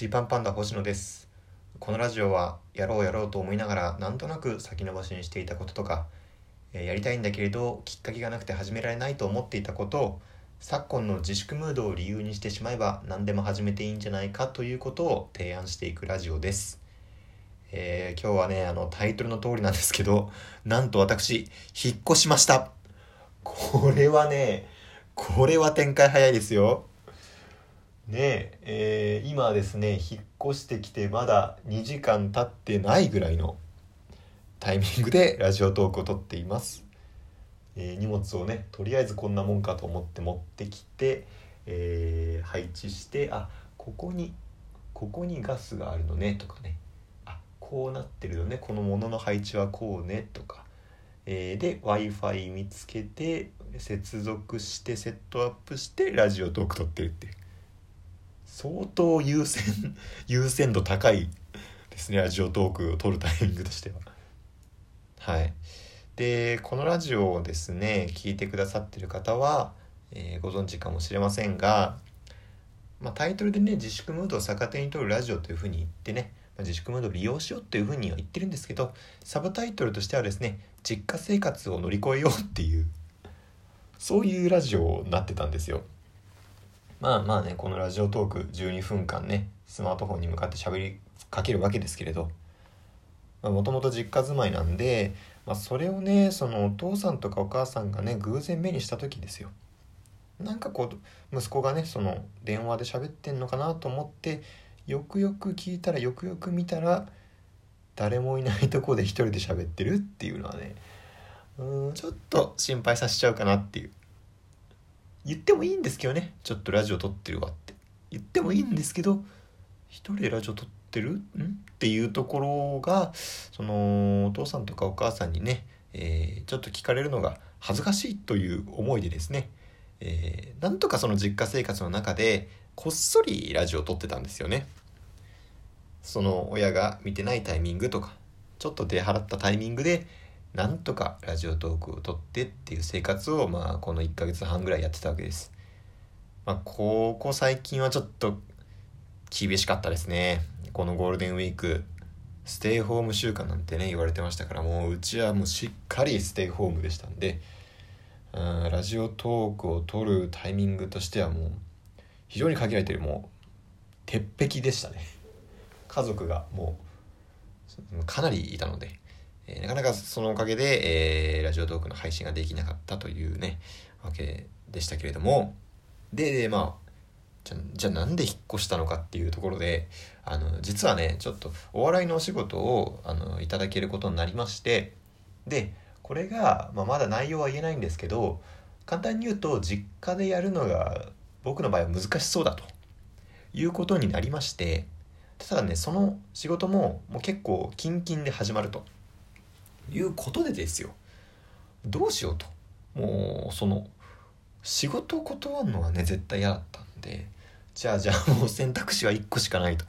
ジーパンパンダ星野です。このラジオはやろうやろうと思いながらなんとなく先延ばしにしていたこととか、えーやりたいんだけれどきっかけがなくて始められないと思っていたことを昨今の自粛ムードを理由にしてしまえば何でも始めていいんじゃないかということを提案していくラジオです、えー今日はねあのタイトルの通りなんですけどなんと私引っ越しました。これはねこれは展開早いですよ。ねえー今ですね引っ越してきてまだ2時間経ってないぐらいのタイミングでラジオトークを撮っています、えー荷物をねとりあえずこんなもんかと思って持ってきて、えー配置してあここにここにガスがあるのねとかね。あこうなってるよねこのものの配置はこうねとか、えーで w i f i 見つけて接続してセットアップしてラジオトーク撮ってるっていう。相当優先 優先度高いですねラジオトークを撮るタイミングとしては。はい。でこのラジオをですね聞いてくださってる方は、えーご存知かもしれませんが、まあ、タイトルでね自粛ムードを逆手に取るラジオというふうに言ってね、ま自粛ムードを利用しようというふうには言ってるんですけどサブタイトルとしてはですね実家生活を乗り越えようっていうそういうラジオになってたんですよ。まあまあねこのラジオトーク12分間ねスマートフォンに向かって喋りかけるわけですけれど。もともと実家住まいなんで、まあ、それをねそのお父さんとかお母さんがね偶然目にした時ですよ。なんかこう息子がねその電話で喋ってんのかなと思ってよくよく聞いたらよくよく見たら誰もいないとこで一人で喋ってるっていうのはねうんちょっと心配させちゃうかなっていう。言ってもいいんですけどね。ちょっとラジオ撮ってるわって。言ってもいいんですけど一人でラジオ撮ってる？ん？っていうところがそのお父さんとかお母さんにね、えーちょっと聞かれるのが恥ずかしいという思いでですね、えーなんとかその実家生活の中でこっそりラジオ撮ってたんですよね。その親が見てないタイミングとかちょっと出払ったタイミングでなんとかラジオトークを撮ってっていう生活をまあこの1ヶ月半ぐらいやってたわけです。まあここ最近はちょっと厳しかったですね。このゴールデンウィークステイホーム週間なんてね言われてましたからもううちはもうしっかりステイホームでしたんでうんラジオトークを撮るタイミングとしてはもう非常に限られてるもう鉄壁でしたね。家族がもうかなりいたので、えーなかなかそのおかげで、えーラジオトークの配信ができなかったというねわけでしたけれども。でまあじゃじゃあなんで引っ越したのかっていうところであの実はねちょっとお笑いのお仕事をあのいただけることになりましてでこれが、まあ、まだ内容は言えないんですけど簡単に言うと実家でやるのが僕の場合は難しそうだと。いうことになりまして。ただねその仕事ももう結構キンキンで始まると。いうことでですよ。どうしようと。もうその仕事を断るのはね絶対嫌だったんで。じゃあじゃあもう選択肢は1個しかないと。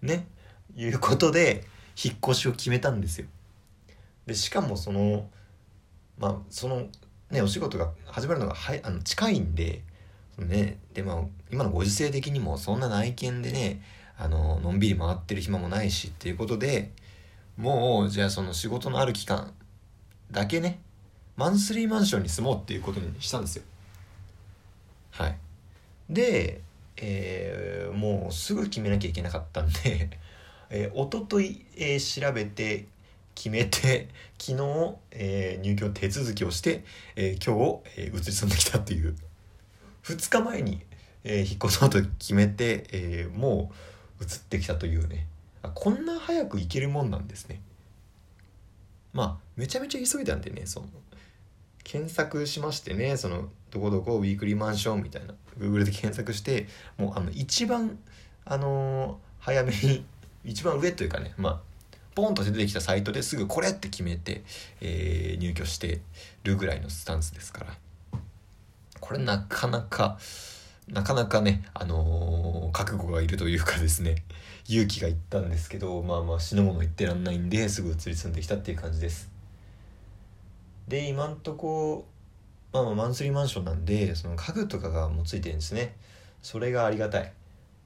ね。いうことで引っ越しを決めたんですよ。でしかもそのまあそのねお仕事が始まるのがはいあの近いんでね。でまあ今のご時世的にもそんな内見でねあののんびり回ってる暇もないしっていうことでもうじゃあその仕事のある期間だけねマンスリーマンションに住もうっていうことにしたんですよ。はい。で、えーもうすぐ決めなきゃいけなかったんで、えー、一昨日、えー調べて決めて昨日、えー入居手続きをして、えー今日、えー移り住んできたっていう。2日前に、えー引っ越そうと決めて、えーもう移ってきたというね。こんな早く行けるもんなんですね。まあめちゃめちゃ急いだんでねその検索しましてねそのどこどこウィークリーマンションみたいな。Google で検索してもうあの一番あのー早めに一番上というかねまあポンと出てきたサイトですぐこれって決めて、えー入居してるぐらいのスタンスですから。これなかなかなかなかねあのー覚悟がいるというかですね 勇気がいったんですけどまあまあ死ぬもの言ってらんないんですぐ移り住んできたっていう感じですで今んとこまあまあマンスリーマンションなんでその家具とかがもうついてるんですねそれがありがたい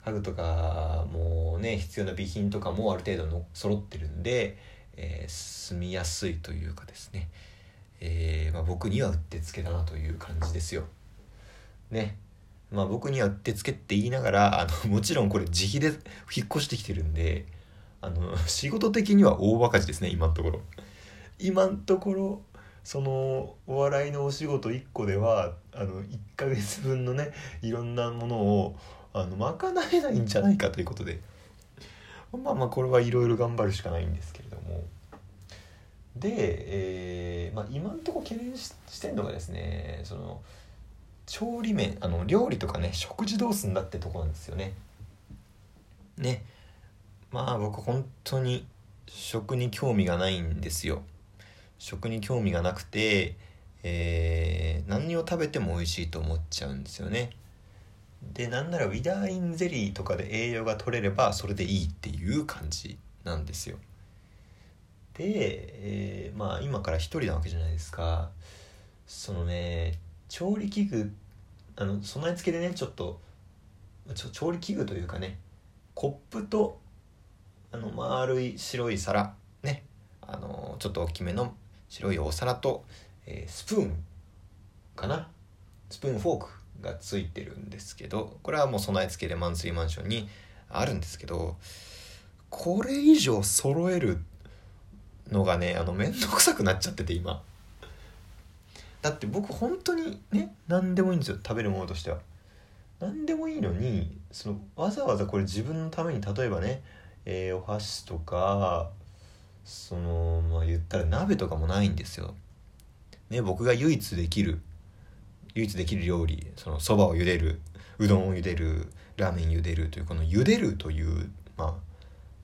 家具とかもうね必要な備品とかもある程度の揃ってるんで、えー、住みやすいというかですね、えー、まあ、僕にはうってつけだなという感じですよ。ね。まあ僕にはうってつけって言いながらあの もちろんこれ自費で引っ越してきてるんであの 仕事的には大赤字ですね今のところ。今のところそのお笑いのお仕事1個ではあの1ヶ月分のねいろんなものをあの賄えないんじゃないかということでまあまあこれはいろいろ頑張るしかないんですけれどもで、えーまあ、今んとこ懸念してんのがですねその調理面あの料理とかね食事どうすんだってとこなんですよね。ねまあ僕本当に食に興味がないんですよ。食に興味がなくて、えー、何を食べても美味しいと思っちゃうんですよね。でなんならウィダーインゼリーとかで栄養が取れればそれでいいっていう感じなんですよ。で、えー、まあ今から一人なわけじゃないですか。そのね調理器具あの備え付けでねちょっと調理器具というかねコップとあの丸い白い皿ねあのちょっと大きめの白いお皿と、えー、スプーンかな？スプーンフォークがついてるんですけどこれはもう備え付けでマンスリーマンションにあるんですけどこれ以上揃えるのがねあの面倒くさくなっちゃってて今。だって僕本当にね何でもいいんですよ食べるものとしては。何でもいいのにそのわざわざこれ自分のために例えばね、えー、お箸とかそのまあ言ったら鍋とかもないんですよ。ね僕が唯一できる唯一できる料理そのそばを茹でるうどんを茹でるラーメン茹でるというこの茹でるというまあ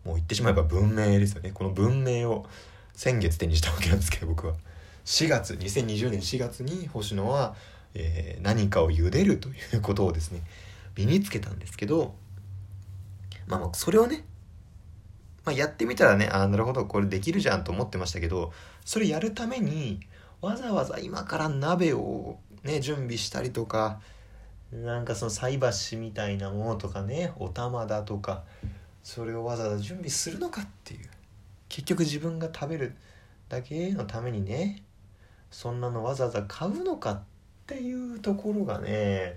もう言ってしまえば文明ですよね。この文明を先月手にしたわけなんですけど僕は。4月2020年4月に星野は、えー、何かを茹でるということをですね身につけたんですけどまあまあそれをねまあ、やってみたらねああなるほどこれできるじゃんと思ってましたけどそれやるためにわざわざ今から鍋をね準備したりとかなんかその菜箸みたいなものとかねお玉だとかそれをわざわざ準備するのかっていう。結局自分が食べるだけのためにねそんなのわざわざ買うのかっていうところがね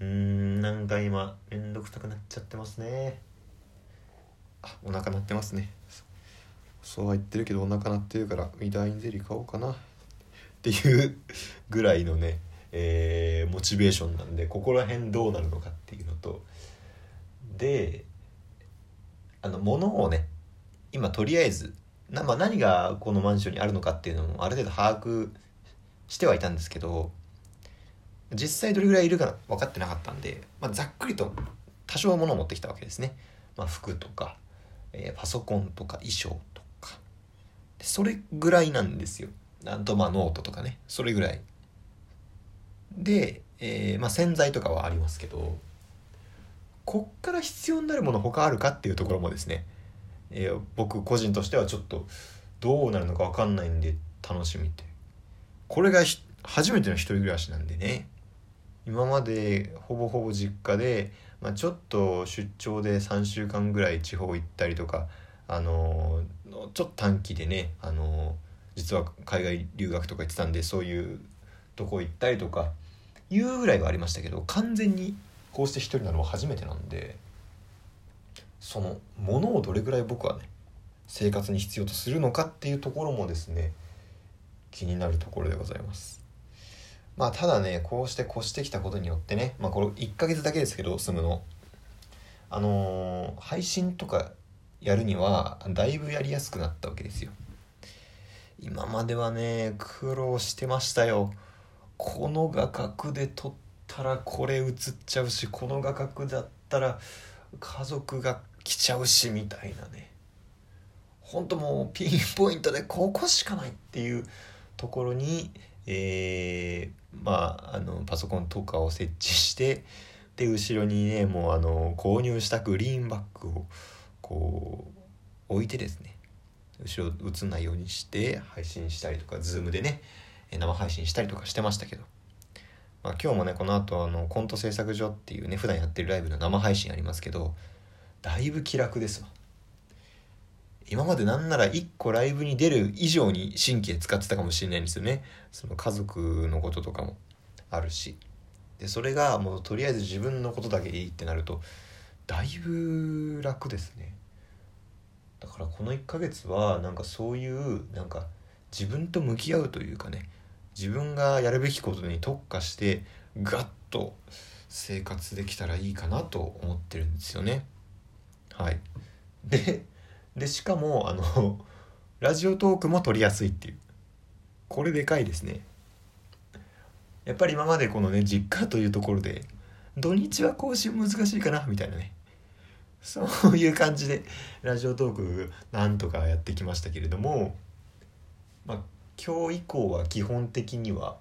うーんなんか今めんどくさくなっちゃってますね。あお腹鳴ってますね。そうは言ってるけどお腹鳴ってるからウィダーインゼリー買おうかな。っていうぐらいのね、えー、モチベーションなんでここら辺どうなるのかっていうのと。であの物をね今とりあえずな、まあ、何がこのマンションにあるのかっていうのもある程度把握してはいたんですけど実際どれぐらいいるか分かってなかったんで、まあ、ざっくりと多少物を持ってきたわけですね。まあ、服とかえー、パソコンとか衣装とか。それぐらいなんですよ。なんとまあノートとかね。それぐらい。で、えー、まあ、洗剤とかはありますけどこっから必要になるもの他あるかっていうところもですね、えー、僕個人としてはちょっとどうなるのか分かんないんで楽しみて。これが初めての一人暮らしなんでね。今までほぼほぼ実家でまあ、ちょっと出張で3週間ぐらい地方行ったりとか、あのー、ちょっと短期でね、あの、実は海外留学とか行ってたんでそういうとこ行ったりとかいうぐらいはありましたけど完全にこうして一人なのは初めてなんで。そのものをどれぐらい僕はね生活に必要とするのかっていうところもですね気になるところでございます。まあただねこうして越してきたことによってねまあこれ1ヶ月だけですけど住むの。あのー、配信とかやるにはだいぶやりやすくなったわけですよ。今まではね苦労してましたよ。この画角で撮ったらこれ映っちゃうしこの画角だったら家族が来ちゃうしみたいなね。ほんともうピンポイントでここしかないっていうところにえー、まああのパソコンとかを設置してで後ろにねもうあの購入したグリーンバッグをこう置いてですね。後ろ映んないようにして配信したりとか Zoom でね生配信したりとかしてましたけど。まあ、今日もねこの後あのコント制作所っていうね普段やってるライブの生配信ありますけどだいぶ気楽ですわ。今までなんなら1個ライブに出る以上に神経使ってたかもしれないんですよね。その家族のこととかもあるし。でそれがもうとりあえず自分のことだけでいいってなるとだいぶ楽ですね。だからこの1ヶ月はなんかそういうなんか自分と向き合うというかね自分がやるべきことに特化してガッと生活できたらいいかなと思ってるんですよね。はい。ででしかもあのラジオトークも撮りやすいっていう。これでかいですね。やっぱり今までこのね実家というところで土日は更新難しいかなみたいなね。そういう感じでラジオトークなんとかやってきましたけれどもまあ今日以降は基本的には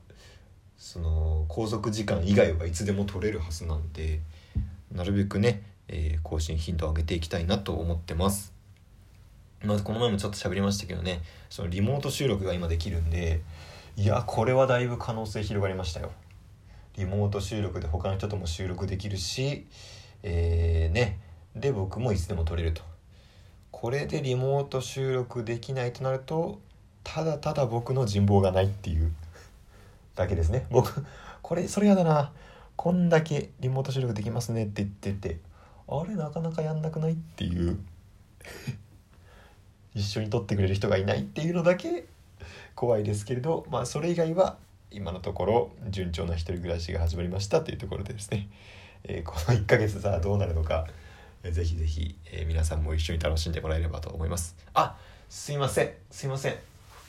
その拘束時間以外はいつでも取れるはずなんでなるべくね、えー、更新頻度を上げていきたいなと思ってます。まあ、この前もちょっと喋りましたけどねそのリモート収録が今できるんでいやこれはだいぶ可能性広がりましたよ。リモート収録で他の人とも収録できるし、えー、ねで僕もいつでも撮れると。これでリモート収録できないとなるとただただ僕の人望がないっていう だけですね僕これそれやだなこんだけリモート収録できますねって言っててあれなかなかやんなくないっていう。一緒に撮ってくれる人がいないっていうのだけ怖いですけれどまあそれ以外は今のところ順調な一人暮らしが始まりましたというところでですね、えー、この1ヶ月さあどうなるのか、えー、ぜひぜひ、え、皆さんも一緒に楽しんでもらえればと思います。あすいません。すいません。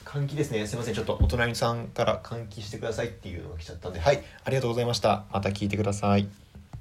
換気ですね。すいません。ちょっとお隣さんから換気してくださいっていうのが来ちゃったんで。はい。ありがとうございました。また聞いてください。